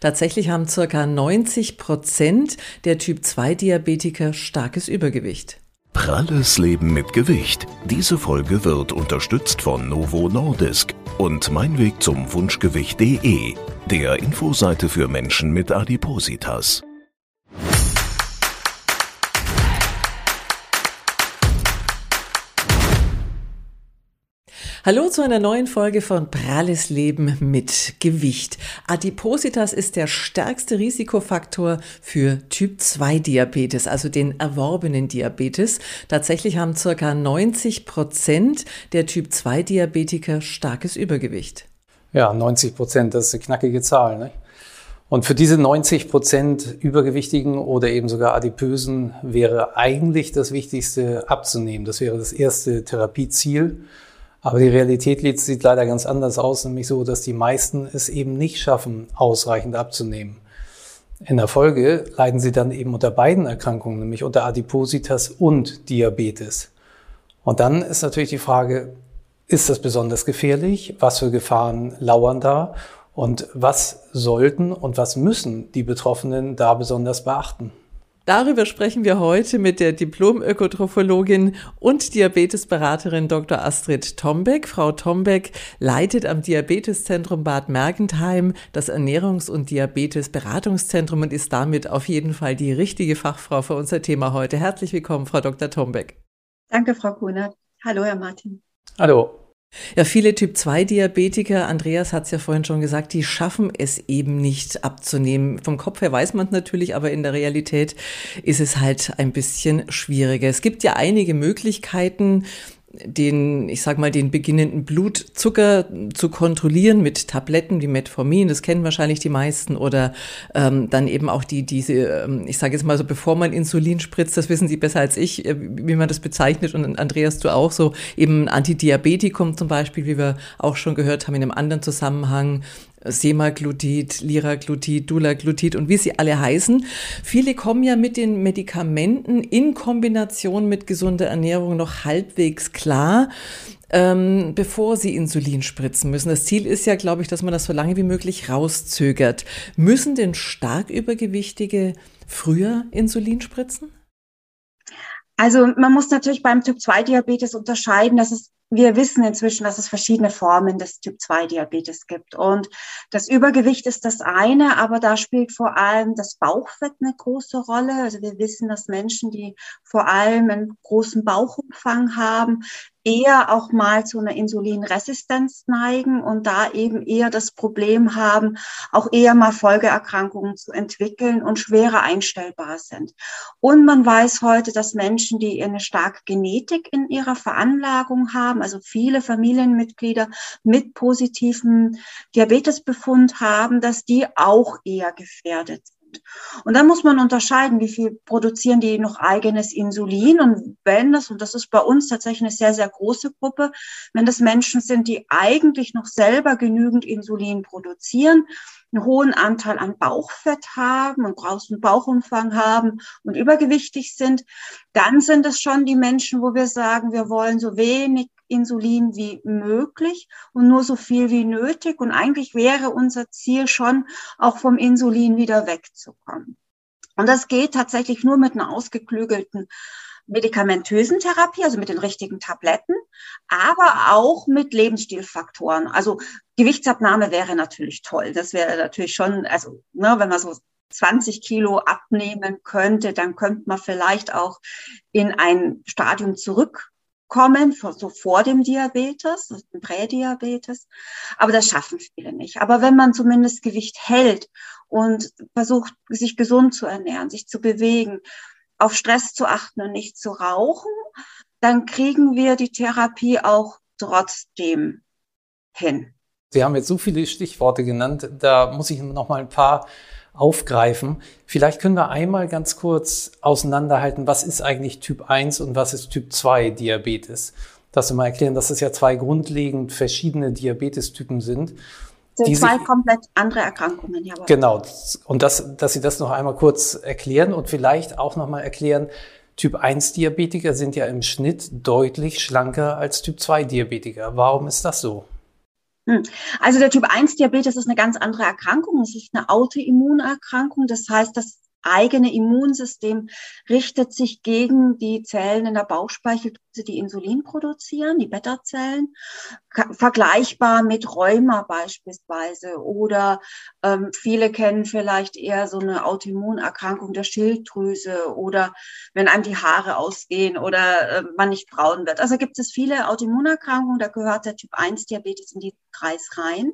Tatsächlich haben circa 90 Prozent der Typ-2-Diabetiker starkes Übergewicht. Pralles Leben mit Gewicht. Diese Folge wird unterstützt von Novo Nordisk und Mein zum Wunschgewicht.de, der Infoseite für Menschen mit Adipositas. Hallo zu einer neuen Folge von Pralles Leben mit Gewicht. Adipositas ist der stärkste Risikofaktor für Typ 2 Diabetes, also den erworbenen Diabetes. Tatsächlich haben circa 90 Prozent der Typ 2 Diabetiker starkes Übergewicht. Ja, 90 Prozent, das ist eine knackige Zahl. Ne? Und für diese 90 Prozent Übergewichtigen oder eben sogar Adipösen wäre eigentlich das Wichtigste abzunehmen. Das wäre das erste Therapieziel. Aber die Realität sieht leider ganz anders aus, nämlich so, dass die meisten es eben nicht schaffen, ausreichend abzunehmen. In der Folge leiden sie dann eben unter beiden Erkrankungen, nämlich unter Adipositas und Diabetes. Und dann ist natürlich die Frage, ist das besonders gefährlich? Was für Gefahren lauern da? Und was sollten und was müssen die Betroffenen da besonders beachten? Darüber sprechen wir heute mit der Diplom-Ökotrophologin und Diabetesberaterin Dr. Astrid Tombeck. Frau Tombeck leitet am Diabeteszentrum Bad Mergentheim das Ernährungs- und Diabetesberatungszentrum und ist damit auf jeden Fall die richtige Fachfrau für unser Thema heute. Herzlich willkommen, Frau Dr. Tombeck. Danke, Frau Kuhner. Hallo, Herr Martin. Hallo. Ja, viele Typ-2-Diabetiker, Andreas hat es ja vorhin schon gesagt, die schaffen es eben nicht abzunehmen. Vom Kopf her weiß man es natürlich, aber in der Realität ist es halt ein bisschen schwieriger. Es gibt ja einige Möglichkeiten, den, ich sag mal, den beginnenden Blutzucker zu kontrollieren mit Tabletten wie Metformin, das kennen wahrscheinlich die meisten, oder ähm, dann eben auch die, diese, ähm, ich sage jetzt mal so, bevor man Insulin spritzt, das wissen Sie besser als ich, äh, wie man das bezeichnet, und Andreas, du auch so, eben Antidiabetikum zum Beispiel, wie wir auch schon gehört haben in einem anderen Zusammenhang, Semaglutid, Liraglutid, Dulaglutid und wie sie alle heißen. Viele kommen ja mit den Medikamenten in Kombination mit gesunder Ernährung noch halbwegs klar. Ähm, bevor sie Insulin spritzen müssen. Das Ziel ist ja, glaube ich, dass man das so lange wie möglich rauszögert. Müssen denn stark Übergewichtige früher Insulin spritzen? Also man muss natürlich beim Typ-2-Diabetes unterscheiden, dass es wir wissen inzwischen, dass es verschiedene Formen des Typ-2-Diabetes gibt. Und das Übergewicht ist das eine, aber da spielt vor allem das Bauchfett eine große Rolle. Also wir wissen, dass Menschen, die vor allem einen großen Bauchumfang haben, eher auch mal zu einer Insulinresistenz neigen und da eben eher das Problem haben, auch eher mal Folgeerkrankungen zu entwickeln und schwerer einstellbar sind. Und man weiß heute, dass Menschen, die eine starke Genetik in ihrer Veranlagung haben, also viele Familienmitglieder mit positivem Diabetesbefund haben, dass die auch eher gefährdet und dann muss man unterscheiden, wie viel produzieren die noch eigenes Insulin. Und wenn das, und das ist bei uns tatsächlich eine sehr, sehr große Gruppe, wenn das Menschen sind, die eigentlich noch selber genügend Insulin produzieren, einen hohen Anteil an Bauchfett haben und großen Bauchumfang haben und übergewichtig sind, dann sind es schon die Menschen, wo wir sagen, wir wollen so wenig Insulin wie möglich und nur so viel wie nötig. Und eigentlich wäre unser Ziel schon, auch vom Insulin wieder wegzukommen. Und das geht tatsächlich nur mit einer ausgeklügelten medikamentösen Therapie, also mit den richtigen Tabletten, aber auch mit Lebensstilfaktoren. Also Gewichtsabnahme wäre natürlich toll. Das wäre natürlich schon, also ne, wenn man so 20 Kilo abnehmen könnte, dann könnte man vielleicht auch in ein Stadium zurück kommen, so vor dem Diabetes, dem Prädiabetes. Aber das schaffen viele nicht. Aber wenn man zumindest Gewicht hält und versucht, sich gesund zu ernähren, sich zu bewegen, auf Stress zu achten und nicht zu rauchen, dann kriegen wir die Therapie auch trotzdem hin. Sie haben jetzt so viele Stichworte genannt, da muss ich noch mal ein paar aufgreifen. Vielleicht können wir einmal ganz kurz auseinanderhalten, was ist eigentlich Typ 1 und was ist Typ 2 Diabetes. Dass wir mal erklären, dass es ja zwei grundlegend verschiedene Diabetestypen sind. Sind zwei komplett andere Erkrankungen, ja. Genau. Und das, dass Sie das noch einmal kurz erklären und vielleicht auch noch mal erklären, Typ 1 Diabetiker sind ja im Schnitt deutlich schlanker als Typ 2 Diabetiker. Warum ist das so? Hm. Also der Typ 1 Diabetes ist eine ganz andere Erkrankung. Es ist eine Autoimmunerkrankung. Das heißt, das eigene Immunsystem richtet sich gegen die Zellen in der Bauchspeicheldrüse, die Insulin produzieren, die Beta-Zellen, vergleichbar mit Rheuma beispielsweise. Oder ähm, viele kennen vielleicht eher so eine Autoimmunerkrankung der Schilddrüse oder wenn einem die Haare ausgehen oder äh, man nicht braun wird. Also gibt es viele Autoimmunerkrankungen, da gehört der Typ 1 Diabetes in diesen Kreis rein.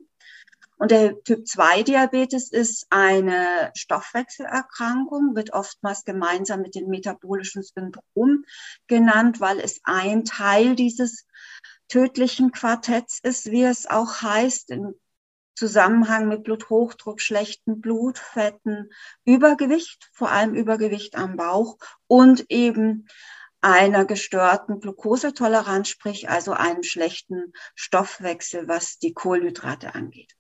Und der Typ 2 Diabetes ist eine Stoffwechselerkrankung, wird oftmals gemeinsam mit dem metabolischen Syndrom genannt, weil es ein Teil dieses tödlichen Quartetts ist, wie es auch heißt, im Zusammenhang mit Bluthochdruck, schlechten Blutfetten, Übergewicht, vor allem Übergewicht am Bauch und eben einer gestörten Glukosetoleranz, sprich also einem schlechten Stoffwechsel, was die Kohlenhydrate angeht.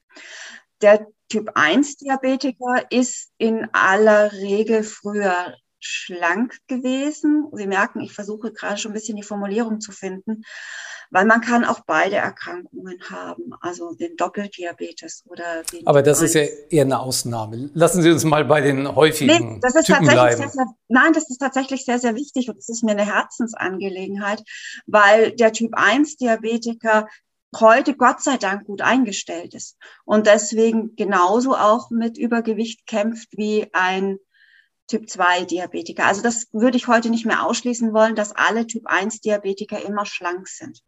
Der Typ 1 Diabetiker ist in aller Regel früher schlank gewesen. Sie merken, ich versuche gerade schon ein bisschen die Formulierung zu finden, weil man kann auch beide Erkrankungen haben, also den Doppeldiabetes oder den Aber das ist ja eher eine Ausnahme. Lassen Sie uns mal bei den häufigen nee, das ist Typen tatsächlich bleiben. Sehr, sehr, nein, das ist tatsächlich sehr, sehr wichtig und das ist mir eine Herzensangelegenheit, weil der Typ 1 Diabetiker heute Gott sei Dank gut eingestellt ist und deswegen genauso auch mit Übergewicht kämpft wie ein Typ 2 Diabetiker. Also das würde ich heute nicht mehr ausschließen wollen, dass alle Typ 1 Diabetiker immer schlank sind.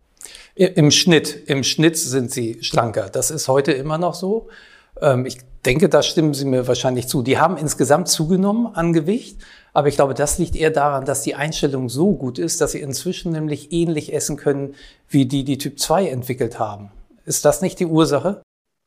Im Schnitt, im Schnitt sind sie schlanker. Das ist heute immer noch so. Ähm, ich denke, da stimmen Sie mir wahrscheinlich zu. Die haben insgesamt zugenommen an Gewicht, aber ich glaube, das liegt eher daran, dass die Einstellung so gut ist, dass sie inzwischen nämlich ähnlich essen können, wie die, die Typ 2 entwickelt haben. Ist das nicht die Ursache?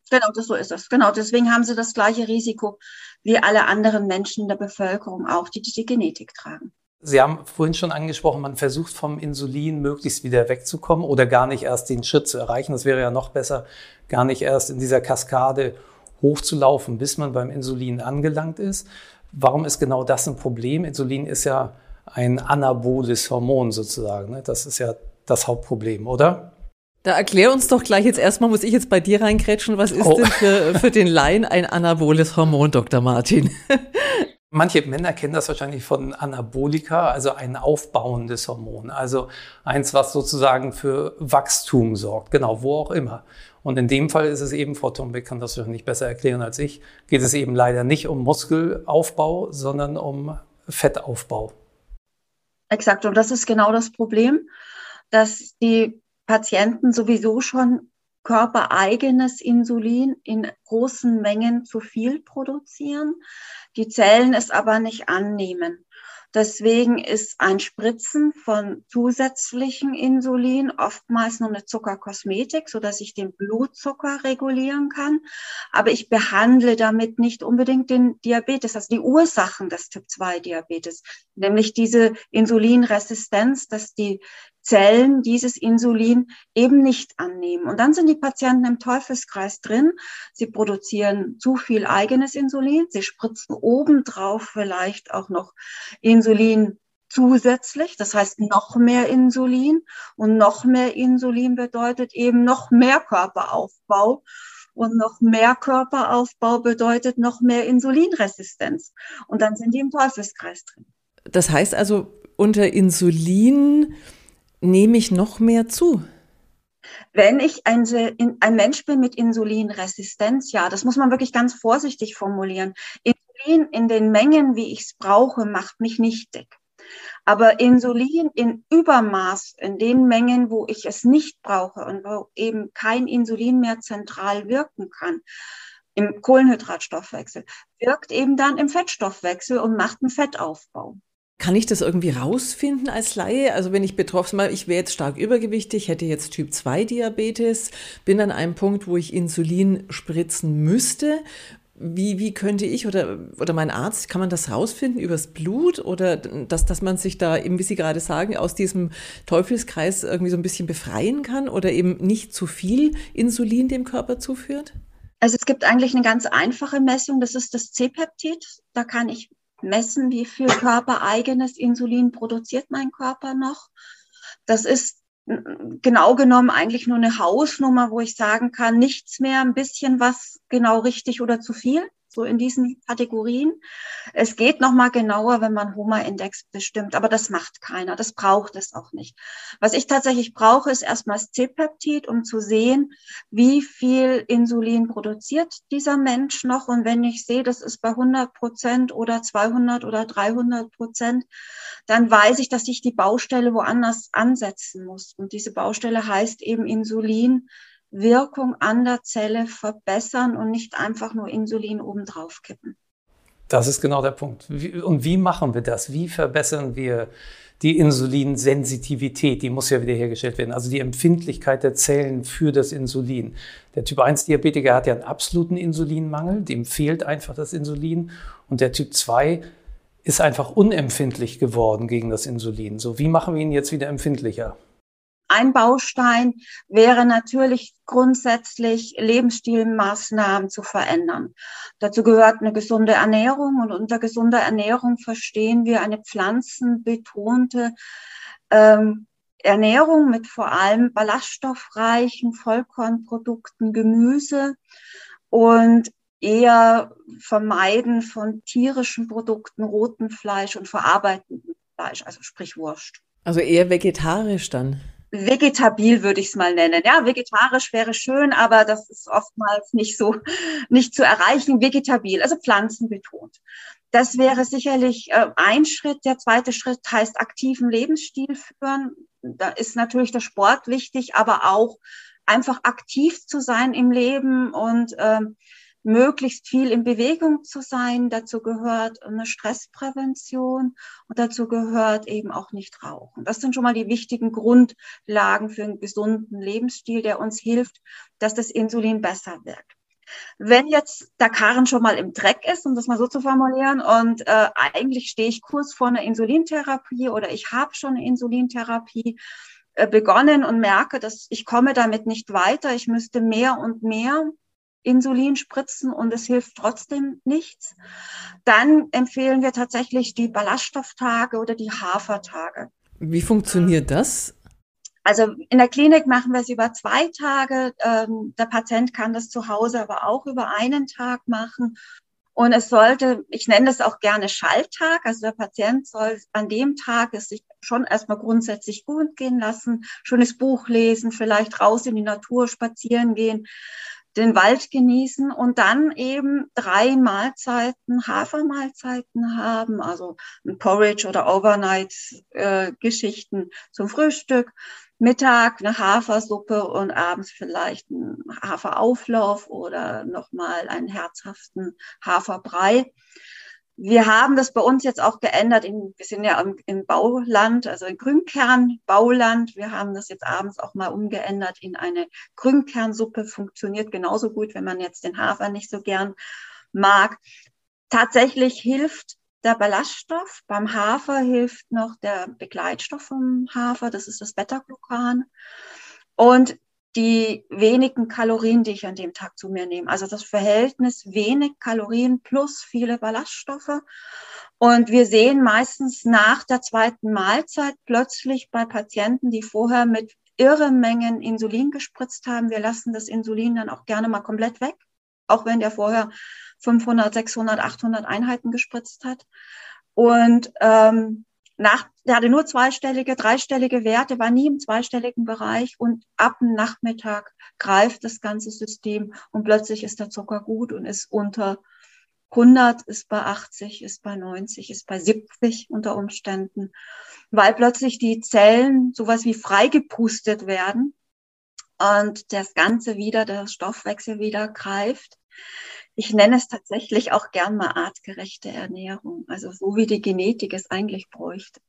Genau, das so ist es. Genau, deswegen haben sie das gleiche Risiko wie alle anderen Menschen in der Bevölkerung auch, die die Genetik tragen. Sie haben vorhin schon angesprochen, man versucht vom Insulin möglichst wieder wegzukommen oder gar nicht erst den Schritt zu erreichen. Das wäre ja noch besser, gar nicht erst in dieser Kaskade hochzulaufen, bis man beim Insulin angelangt ist. Warum ist genau das ein Problem? Insulin ist ja ein anaboles Hormon sozusagen. Ne? Das ist ja das Hauptproblem, oder? Da erklär uns doch gleich jetzt erstmal, muss ich jetzt bei dir reinkrätschen, was ist Oh. denn für, für den Laien ein anaboles Hormon, Dr. Martin? Manche Männer kennen das wahrscheinlich von Anabolika, also ein aufbauendes Hormon, also eins, was sozusagen für Wachstum sorgt, genau, wo auch immer. Und in dem Fall ist es eben, Frau Tombeck kann das wahrscheinlich besser erklären als ich, geht es eben leider nicht um Muskelaufbau, sondern um Fettaufbau. Exakt. Und das ist genau das Problem, dass die Patienten sowieso schon körpereigenes Insulin in großen Mengen zu viel produzieren, die Zellen es aber nicht annehmen. Deswegen ist ein Spritzen von zusätzlichen Insulin oftmals nur eine Zuckerkosmetik, so dass ich den Blutzucker regulieren kann. Aber ich behandle damit nicht unbedingt den Diabetes, also die Ursachen des Typ 2 Diabetes, nämlich diese Insulinresistenz, dass die Zellen dieses Insulin eben nicht annehmen. Und dann sind die Patienten im Teufelskreis drin. Sie produzieren zu viel eigenes Insulin. Sie spritzen obendrauf vielleicht auch noch Insulin zusätzlich. Das heißt noch mehr Insulin. Und noch mehr Insulin bedeutet eben noch mehr Körperaufbau. Und noch mehr Körperaufbau bedeutet noch mehr Insulinresistenz. Und dann sind die im Teufelskreis drin. Das heißt also, unter Insulin nehme ich noch mehr zu. Wenn ich ein, ein, Mensch bin mit Insulinresistenz, ja, das muss man wirklich ganz vorsichtig formulieren. Insulin in den Mengen, wie ich es brauche, macht mich nicht dick. Aber Insulin in Übermaß, in den Mengen, wo ich es nicht brauche und wo eben kein Insulin mehr zentral wirken kann, im Kohlenhydratstoffwechsel, wirkt eben dann im Fettstoffwechsel und macht einen Fettaufbau. Kann ich das irgendwie rausfinden als Laie? Also wenn ich betroffen bin, ich wäre jetzt stark übergewichtig, hätte jetzt Typ 2 Diabetes, bin an einem Punkt, wo ich Insulin spritzen müsste. Wie, wie könnte ich oder, oder mein Arzt, kann man das rausfinden übers Blut oder dass, dass man sich da eben, wie Sie gerade sagen, aus diesem Teufelskreis irgendwie so ein bisschen befreien kann oder eben nicht zu viel Insulin dem Körper zuführt? Also es gibt eigentlich eine ganz einfache Messung, das ist das C-Peptid. Da kann ich messen, wie viel körpereigenes Insulin produziert mein Körper noch. Das ist genau genommen eigentlich nur eine Hausnummer, wo ich sagen kann, nichts mehr, ein bisschen was genau richtig oder zu viel so in diesen Kategorien. Es geht nochmal genauer, wenn man Homa-Index bestimmt, aber das macht keiner. Das braucht es auch nicht. Was ich tatsächlich brauche, ist erstmal das C-Peptid, um zu sehen, wie viel Insulin produziert dieser Mensch noch. Und wenn ich sehe, das ist bei 100 Prozent oder 200 oder 300 Prozent, dann weiß ich, dass ich die Baustelle woanders ansetzen muss. Und diese Baustelle heißt eben Insulin Wirkung an der Zelle verbessern und nicht einfach nur Insulin obendrauf kippen. Das ist genau der Punkt. Und wie machen wir das? Wie verbessern wir die Insulinsensitivität? Die muss ja wiederhergestellt werden. Also die Empfindlichkeit der Zellen für das Insulin. Der Typ 1 Diabetiker hat ja einen absoluten Insulinmangel. Dem fehlt einfach das Insulin. Und der Typ 2 ist einfach unempfindlich geworden gegen das Insulin. So, wie machen wir ihn jetzt wieder empfindlicher? Ein Baustein wäre natürlich grundsätzlich Lebensstilmaßnahmen zu verändern. Dazu gehört eine gesunde Ernährung und unter gesunder Ernährung verstehen wir eine pflanzenbetonte ähm, Ernährung mit vor allem ballaststoffreichen Vollkornprodukten, Gemüse und eher Vermeiden von tierischen Produkten, rotem Fleisch und verarbeitendem Fleisch, also sprich Wurst. Also eher vegetarisch dann vegetabil würde ich es mal nennen. Ja, vegetarisch wäre schön, aber das ist oftmals nicht so, nicht zu erreichen. Vegetabil, also pflanzenbetont. Das wäre sicherlich äh, ein Schritt. Der zweite Schritt heißt aktiven Lebensstil führen. Da ist natürlich der Sport wichtig, aber auch einfach aktiv zu sein im Leben und ähm, möglichst viel in Bewegung zu sein. Dazu gehört eine Stressprävention und dazu gehört eben auch nicht Rauchen. Das sind schon mal die wichtigen Grundlagen für einen gesunden Lebensstil, der uns hilft, dass das Insulin besser wirkt. Wenn jetzt der Karren schon mal im Dreck ist, um das mal so zu formulieren, und äh, eigentlich stehe ich kurz vor einer Insulintherapie oder ich habe schon eine Insulintherapie äh, begonnen und merke, dass ich komme damit nicht weiter, ich müsste mehr und mehr Insulin spritzen und es hilft trotzdem nichts, dann empfehlen wir tatsächlich die Ballaststofftage oder die Hafertage. Wie funktioniert das? Also in der Klinik machen wir es über zwei Tage. Ähm, der Patient kann das zu Hause aber auch über einen Tag machen. Und es sollte, ich nenne das auch gerne Schalltag, also der Patient soll an dem Tag es sich schon erstmal grundsätzlich gut gehen lassen, schönes Buch lesen, vielleicht raus in die Natur spazieren gehen, den Wald genießen und dann eben drei Mahlzeiten, Hafermahlzeiten haben, also ein Porridge oder Overnight-Geschichten äh, zum Frühstück, Mittag eine Hafersuppe und abends vielleicht ein Haferauflauf oder nochmal einen herzhaften Haferbrei. Wir haben das bei uns jetzt auch geändert. In, wir sind ja im, im Bauland, also in Grünkernbauland. Wir haben das jetzt abends auch mal umgeändert in eine Grünkernsuppe. Funktioniert genauso gut, wenn man jetzt den Hafer nicht so gern mag. Tatsächlich hilft der Ballaststoff. Beim Hafer hilft noch der Begleitstoff vom Hafer. Das ist das Beta-Glucan. Und die wenigen Kalorien, die ich an dem Tag zu mir nehme. Also das Verhältnis wenig Kalorien plus viele Ballaststoffe. Und wir sehen meistens nach der zweiten Mahlzeit plötzlich bei Patienten, die vorher mit irre Mengen Insulin gespritzt haben, wir lassen das Insulin dann auch gerne mal komplett weg, auch wenn der vorher 500, 600, 800 Einheiten gespritzt hat. Und ähm, nach, der hatte nur zweistellige, dreistellige Werte, war nie im zweistelligen Bereich und ab dem Nachmittag greift das ganze System und plötzlich ist der Zucker gut und ist unter 100, ist bei 80, ist bei 90, ist bei 70 unter Umständen, weil plötzlich die Zellen sowas wie freigepustet werden und das Ganze wieder, der Stoffwechsel wieder greift ich nenne es tatsächlich auch gern mal artgerechte Ernährung, also so wie die Genetik es eigentlich bräuchte.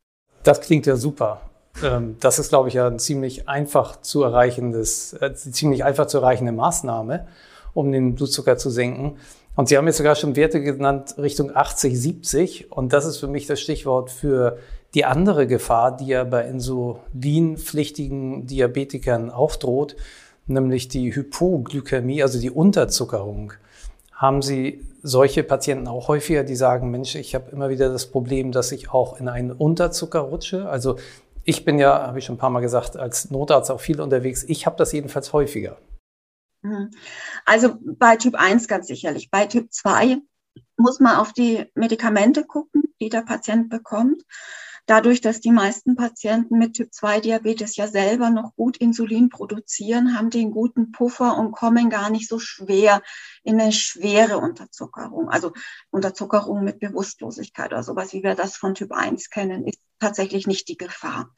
Das klingt ja super. Ähm, das ist, glaube ich, ja ein ziemlich einfach zu erreichendes, äh, ziemlich einfach zu erreichende Maßnahme, um den Blutzucker zu senken. Und Sie haben jetzt sogar schon Werte genannt Richtung 80, 70. Und das ist für mich das Stichwort für die andere Gefahr, die ja bei insulinpflichtigen Diabetikern aufdroht, nämlich die Hypoglykämie, also die Unterzuckerung. Haben Sie solche Patienten auch häufiger, die sagen, Mensch, ich habe immer wieder das Problem, dass ich auch in einen Unterzucker rutsche? Also ich bin ja, habe ich schon ein paar Mal gesagt, als Notarzt auch viel unterwegs. Ich habe das jedenfalls häufiger. Mhm. Also bei Typ 1 ganz sicherlich. Bei Typ 2 muss man auf die Medikamente gucken, die der Patient bekommt. Dadurch, dass die meisten Patienten mit Typ-2-Diabetes ja selber noch gut Insulin produzieren, haben einen guten Puffer und kommen gar nicht so schwer in eine schwere Unterzuckerung. Also Unterzuckerung mit Bewusstlosigkeit oder sowas, wie wir das von Typ 1 kennen, ist tatsächlich nicht die Gefahr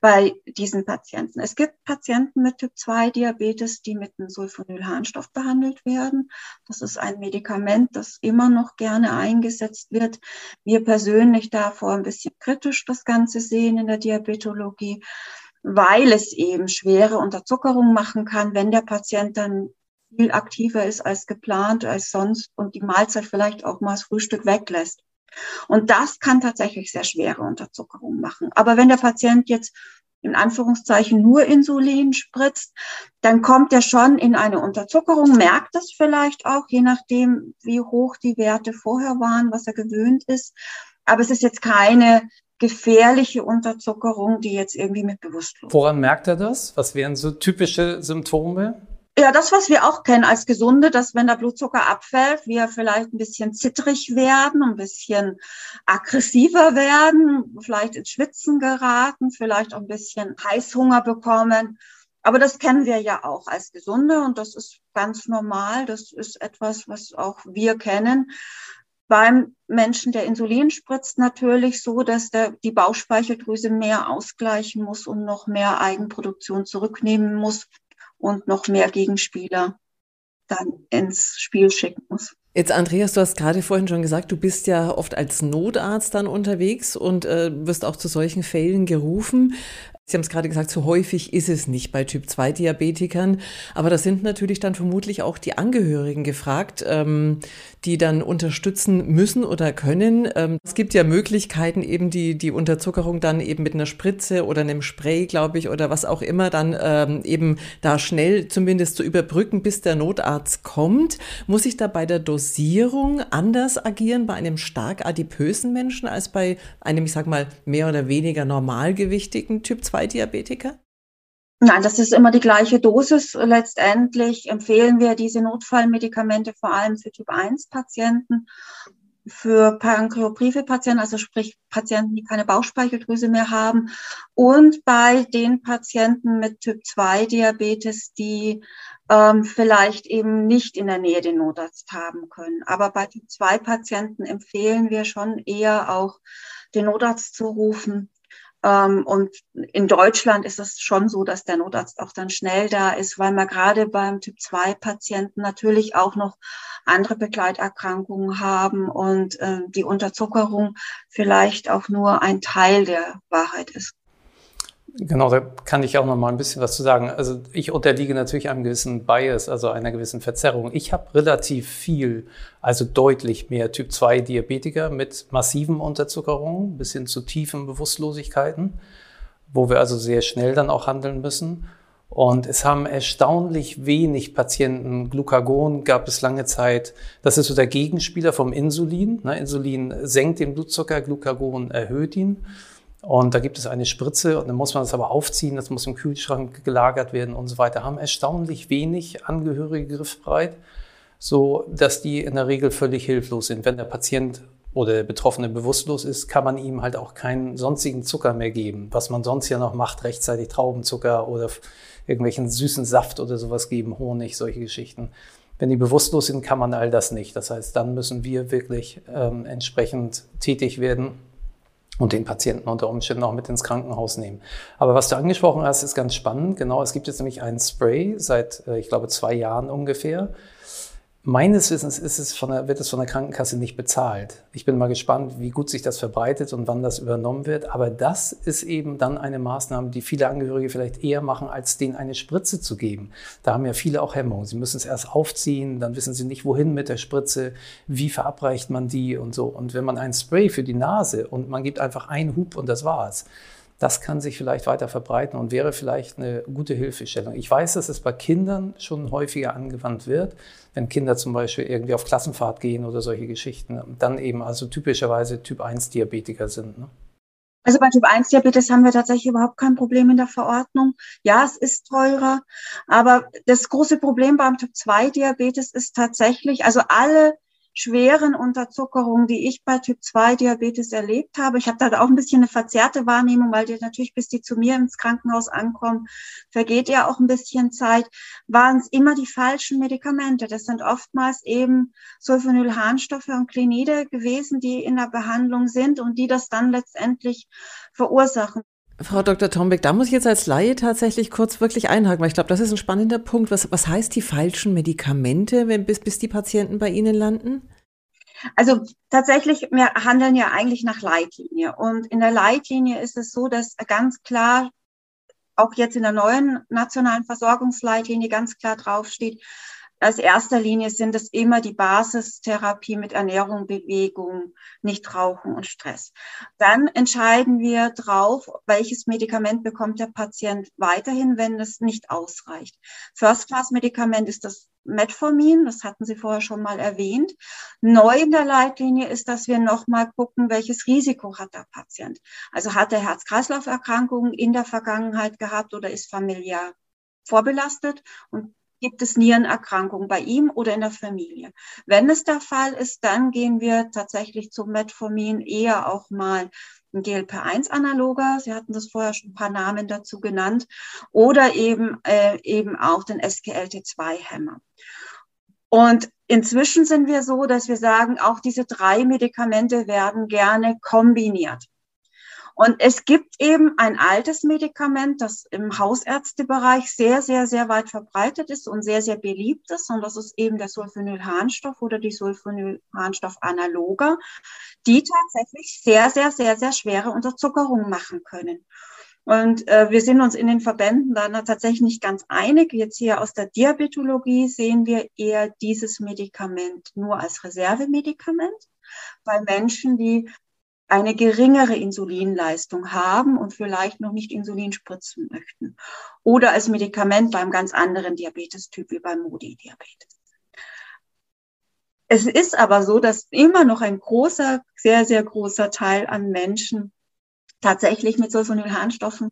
bei diesen Patienten. Es gibt Patienten mit Typ-2-Diabetes, die mit einem Sulfonylharnstoff behandelt werden. Das ist ein Medikament, das immer noch gerne eingesetzt wird. Wir persönlich davor ein bisschen kritisch das Ganze sehen in der Diabetologie, weil es eben schwere Unterzuckerung machen kann, wenn der Patient dann viel aktiver ist als geplant, als sonst und die Mahlzeit vielleicht auch mal das Frühstück weglässt. Und das kann tatsächlich sehr schwere Unterzuckerung machen. Aber wenn der Patient jetzt in Anführungszeichen nur Insulin spritzt, dann kommt er schon in eine Unterzuckerung, merkt das vielleicht auch, je nachdem, wie hoch die Werte vorher waren, was er gewöhnt ist. Aber es ist jetzt keine gefährliche Unterzuckerung, die jetzt irgendwie mit bewusstlos. Woran merkt er das? Was wären so typische Symptome? Ja, das, was wir auch kennen als Gesunde, dass wenn der Blutzucker abfällt, wir vielleicht ein bisschen zittrig werden, ein bisschen aggressiver werden, vielleicht ins Schwitzen geraten, vielleicht auch ein bisschen Heißhunger bekommen. Aber das kennen wir ja auch als Gesunde und das ist ganz normal. Das ist etwas, was auch wir kennen. Beim Menschen, der Insulin spritzt, natürlich so, dass der, die Bauchspeicheldrüse mehr ausgleichen muss und noch mehr Eigenproduktion zurücknehmen muss und noch mehr Gegenspieler dann ins Spiel schicken muss. Jetzt, Andreas, du hast gerade vorhin schon gesagt, du bist ja oft als Notarzt dann unterwegs und äh, wirst auch zu solchen Fällen gerufen. Sie haben es gerade gesagt, so häufig ist es nicht bei Typ-2-Diabetikern, aber da sind natürlich dann vermutlich auch die Angehörigen gefragt, ähm, die dann unterstützen müssen oder können. Ähm, es gibt ja Möglichkeiten, eben die, die Unterzuckerung dann eben mit einer Spritze oder einem Spray, glaube ich, oder was auch immer, dann ähm, eben da schnell zumindest zu überbrücken, bis der Notarzt kommt. Muss ich da bei der Dosierung anders agieren bei einem stark adipösen Menschen als bei einem, ich sag mal, mehr oder weniger normalgewichtigen Typ-2? 2-Diabetiker? Nein, das ist immer die gleiche Dosis. Letztendlich empfehlen wir diese Notfallmedikamente vor allem für Typ-1-Patienten, für Pankreoprife-Patienten, also sprich Patienten, die keine Bauchspeicheldrüse mehr haben und bei den Patienten mit Typ-2-Diabetes, die ähm, vielleicht eben nicht in der Nähe den Notarzt haben können. Aber bei Typ-2-Patienten empfehlen wir schon eher auch den Notarzt zu rufen, und in Deutschland ist es schon so, dass der Notarzt auch dann schnell da ist, weil man gerade beim Typ-2-Patienten natürlich auch noch andere Begleiterkrankungen haben und äh, die Unterzuckerung vielleicht auch nur ein Teil der Wahrheit ist. Genau, da kann ich auch noch mal ein bisschen was zu sagen. Also ich unterliege natürlich einem gewissen Bias, also einer gewissen Verzerrung. Ich habe relativ viel, also deutlich mehr Typ 2 Diabetiker mit massiven Unterzuckerungen bis hin zu tiefen Bewusstlosigkeiten, wo wir also sehr schnell dann auch handeln müssen. Und es haben erstaunlich wenig Patienten Glucagon, gab es lange Zeit. Das ist so der Gegenspieler vom Insulin. Ne, Insulin senkt den Blutzucker, Glucagon erhöht ihn. Und da gibt es eine Spritze und dann muss man das aber aufziehen, das muss im Kühlschrank gelagert werden und so weiter. Haben erstaunlich wenig Angehörige griffbereit, so dass die in der Regel völlig hilflos sind. Wenn der Patient oder der Betroffene bewusstlos ist, kann man ihm halt auch keinen sonstigen Zucker mehr geben. Was man sonst ja noch macht, rechtzeitig Traubenzucker oder irgendwelchen süßen Saft oder sowas geben, Honig, solche Geschichten. Wenn die bewusstlos sind, kann man all das nicht. Das heißt, dann müssen wir wirklich ähm, entsprechend tätig werden und den Patienten unter Umständen auch mit ins Krankenhaus nehmen. Aber was du angesprochen hast, ist ganz spannend. Genau, es gibt jetzt nämlich einen Spray seit, äh, ich glaube, zwei Jahren ungefähr, Meines Wissens ist es von der, wird es von der Krankenkasse nicht bezahlt. Ich bin mal gespannt, wie gut sich das verbreitet und wann das übernommen wird. Aber das ist eben dann eine Maßnahme, die viele Angehörige vielleicht eher machen, als denen eine Spritze zu geben. Da haben ja viele auch Hemmungen. Sie müssen es erst aufziehen, dann wissen sie nicht, wohin mit der Spritze, wie verabreicht man die und so. Und wenn man ein Spray für die Nase und man gibt einfach einen Hub und das war's, das kann sich vielleicht weiter verbreiten und wäre vielleicht eine gute Hilfestellung. Ich weiß, dass es bei Kindern schon häufiger angewandt wird, wenn Kinder zum Beispiel irgendwie auf Klassenfahrt gehen oder solche Geschichten, dann eben also typischerweise Typ 1 Diabetiker sind. Ne? Also bei Typ 1 Diabetes haben wir tatsächlich überhaupt kein Problem in der Verordnung. Ja, es ist teurer, aber das große Problem beim Typ 2 Diabetes ist tatsächlich, also alle schweren Unterzuckerung, die ich bei Typ 2 Diabetes erlebt habe. Ich habe da auch ein bisschen eine verzerrte Wahrnehmung, weil die natürlich, bis die zu mir ins Krankenhaus ankommen, vergeht ja auch ein bisschen Zeit, waren es immer die falschen Medikamente. Das sind oftmals eben Sulfonylharnstoffe und Klinide gewesen, die in der Behandlung sind und die das dann letztendlich verursachen. Frau Dr. Tombeck, da muss ich jetzt als Laie tatsächlich kurz wirklich einhaken, weil ich glaube, das ist ein spannender Punkt. Was, was heißt die falschen Medikamente, wenn, bis, bis die Patienten bei Ihnen landen? Also tatsächlich, wir handeln ja eigentlich nach Leitlinie. Und in der Leitlinie ist es so, dass ganz klar, auch jetzt in der neuen nationalen Versorgungsleitlinie ganz klar draufsteht, als erster Linie sind es immer die Basistherapie mit Ernährung, Bewegung, nicht Rauchen und Stress. Dann entscheiden wir drauf, welches Medikament bekommt der Patient weiterhin, wenn es nicht ausreicht. First-Class-Medikament ist das Metformin, das hatten Sie vorher schon mal erwähnt. Neu in der Leitlinie ist, dass wir nochmal gucken, welches Risiko hat der Patient. Also hat er Herz-Kreislauf-Erkrankungen in der Vergangenheit gehabt oder ist familiär vorbelastet und gibt es Nierenerkrankungen bei ihm oder in der Familie. Wenn es der Fall ist, dann gehen wir tatsächlich zum Metformin eher auch mal ein GLP-1-Analoger. Sie hatten das vorher schon ein paar Namen dazu genannt. Oder eben, äh, eben auch den SGLT2-Hämmer. Und inzwischen sind wir so, dass wir sagen, auch diese drei Medikamente werden gerne kombiniert. Und es gibt eben ein altes Medikament, das im Hausärztebereich sehr, sehr, sehr weit verbreitet ist und sehr, sehr beliebt ist. Und das ist eben der Sulfonylharnstoff oder die Sulfonylharnstoff-Analoga, die tatsächlich sehr, sehr, sehr, sehr schwere Unterzuckerungen machen können. Und äh, wir sind uns in den Verbänden dann tatsächlich nicht ganz einig. Jetzt hier aus der Diabetologie sehen wir eher dieses Medikament nur als Reservemedikament bei Menschen, die eine geringere Insulinleistung haben und vielleicht noch nicht Insulin spritzen möchten. Oder als Medikament beim ganz anderen Diabetestyp wie beim Modi-Diabetes. Es ist aber so, dass immer noch ein großer, sehr, sehr großer Teil an Menschen tatsächlich mit Sulfonylharnstoffen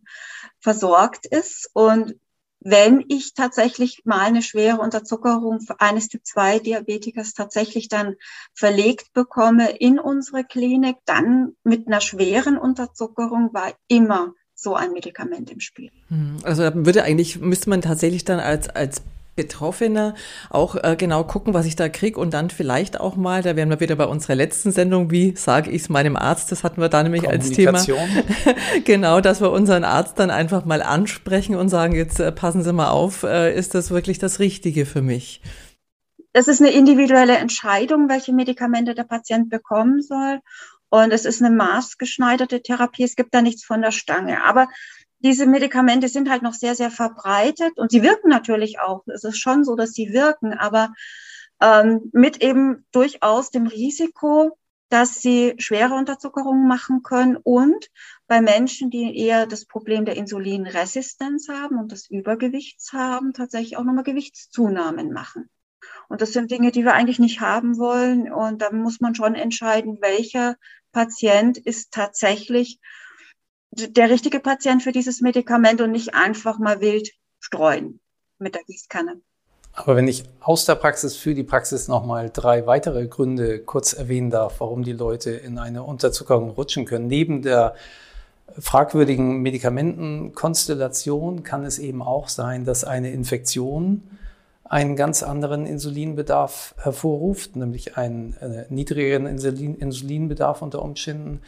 versorgt ist. Und wenn ich tatsächlich mal eine schwere Unterzuckerung eines Typ 2 Diabetikers tatsächlich dann verlegt bekomme in unsere Klinik, dann mit einer schweren Unterzuckerung war immer so ein Medikament im Spiel. Hm, also da würde eigentlich, müsste man tatsächlich dann als, als Betroffene auch äh, genau gucken, was ich da kriege und dann vielleicht auch mal, da wären wir wieder bei unserer letzten Sendung, wie sage ich es meinem Arzt, das hatten wir da nämlich als Thema. genau, dass wir unseren Arzt dann einfach mal ansprechen und sagen, jetzt äh, passen Sie mal auf, äh, ist das wirklich das Richtige für mich? Das ist eine individuelle Entscheidung, welche Medikamente der Patient bekommen soll. Und es ist eine maßgeschneiderte Therapie. Es gibt da nichts von der Stange. Aber diese Medikamente sind halt noch sehr, sehr verbreitet und sie wirken natürlich auch. Es ist schon so, dass sie wirken, aber ähm, mit eben durchaus dem Risiko, dass sie schwere Unterzuckerungen machen können und bei Menschen, die eher das Problem der Insulinresistenz haben und des Übergewichts haben, tatsächlich auch nochmal Gewichtszunahmen machen. Und das sind Dinge, die wir eigentlich nicht haben wollen. Und da muss man schon entscheiden, welcher Patient ist tatsächlich der richtige Patient für dieses Medikament und nicht einfach mal wild streuen mit der Gießkanne. Aber wenn ich aus der Praxis für die Praxis nochmal drei weitere Gründe kurz erwähnen darf, warum die Leute in eine Unterzuckerung rutschen können. Neben der fragwürdigen Medikamentenkonstellation kann es eben auch sein, dass eine Infektion einen ganz anderen Insulinbedarf hervorruft, nämlich einen äh, niedrigeren Insulin, Insulinbedarf unter Umständen,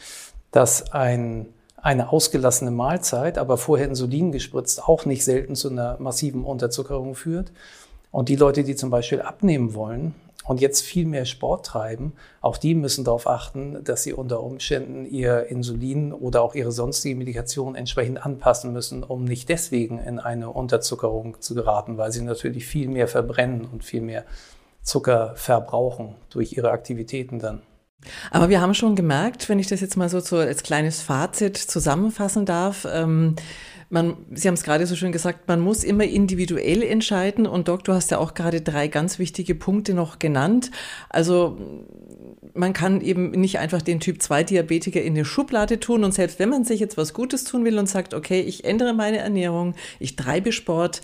dass ein eine ausgelassene Mahlzeit, aber vorher Insulin gespritzt, auch nicht selten zu einer massiven Unterzuckerung führt. Und die Leute, die zum Beispiel abnehmen wollen und jetzt viel mehr Sport treiben, auch die müssen darauf achten, dass sie unter Umständen ihr Insulin oder auch ihre sonstige Medikation entsprechend anpassen müssen, um nicht deswegen in eine Unterzuckerung zu geraten, weil sie natürlich viel mehr verbrennen und viel mehr Zucker verbrauchen durch ihre Aktivitäten dann. Aber wir haben schon gemerkt, wenn ich das jetzt mal so, so als kleines Fazit zusammenfassen darf, ähm, man, Sie haben es gerade so schön gesagt, man muss immer individuell entscheiden. Und Doc, du hast ja auch gerade drei ganz wichtige Punkte noch genannt. Also man kann eben nicht einfach den Typ 2 Diabetiker in eine Schublade tun. Und selbst wenn man sich jetzt was Gutes tun will und sagt, okay, ich ändere meine Ernährung, ich treibe Sport,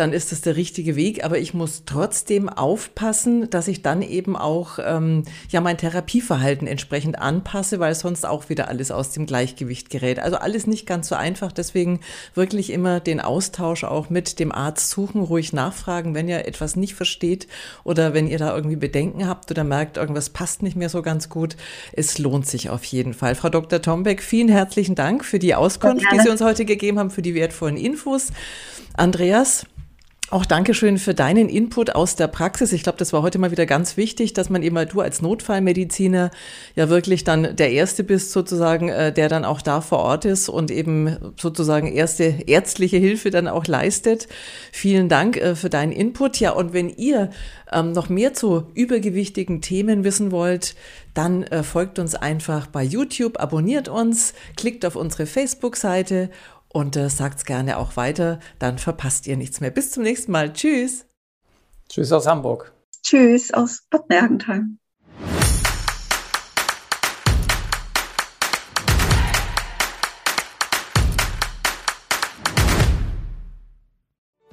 dann ist das der richtige Weg. Aber ich muss trotzdem aufpassen, dass ich dann eben auch ähm, ja mein Therapieverhalten entsprechend anpasse, weil sonst auch wieder alles aus dem Gleichgewicht gerät. Also alles nicht ganz so einfach. Deswegen wirklich immer den Austausch auch mit dem Arzt suchen, ruhig nachfragen, wenn ihr etwas nicht versteht oder wenn ihr da irgendwie Bedenken habt oder merkt, irgendwas passt nicht mehr so ganz gut. Es lohnt sich auf jeden Fall. Frau Dr. Tombeck, vielen herzlichen Dank für die Auskunft, die Sie uns heute gegeben haben, für die wertvollen Infos. Andreas, auch Dankeschön für deinen Input aus der Praxis. Ich glaube, das war heute mal wieder ganz wichtig, dass man eben du als Notfallmediziner ja wirklich dann der Erste bist sozusagen, äh, der dann auch da vor Ort ist und eben sozusagen erste ärztliche Hilfe dann auch leistet. Vielen Dank äh, für deinen Input. Ja, und wenn ihr ähm, noch mehr zu übergewichtigen Themen wissen wollt, dann äh, folgt uns einfach bei YouTube, abonniert uns, klickt auf unsere Facebook-Seite und äh, sagt's gerne auch weiter, dann verpasst ihr nichts mehr. Bis zum nächsten Mal. Tschüss. Tschüss aus Hamburg. Tschüss aus Bad Mergentheim.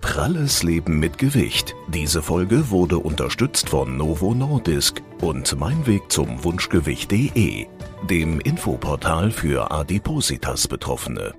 Pralles Leben mit Gewicht. Diese Folge wurde unterstützt von Novo Nordisk und Mein Weg zum Wunschgewicht.de, dem Infoportal für Adipositas Betroffene.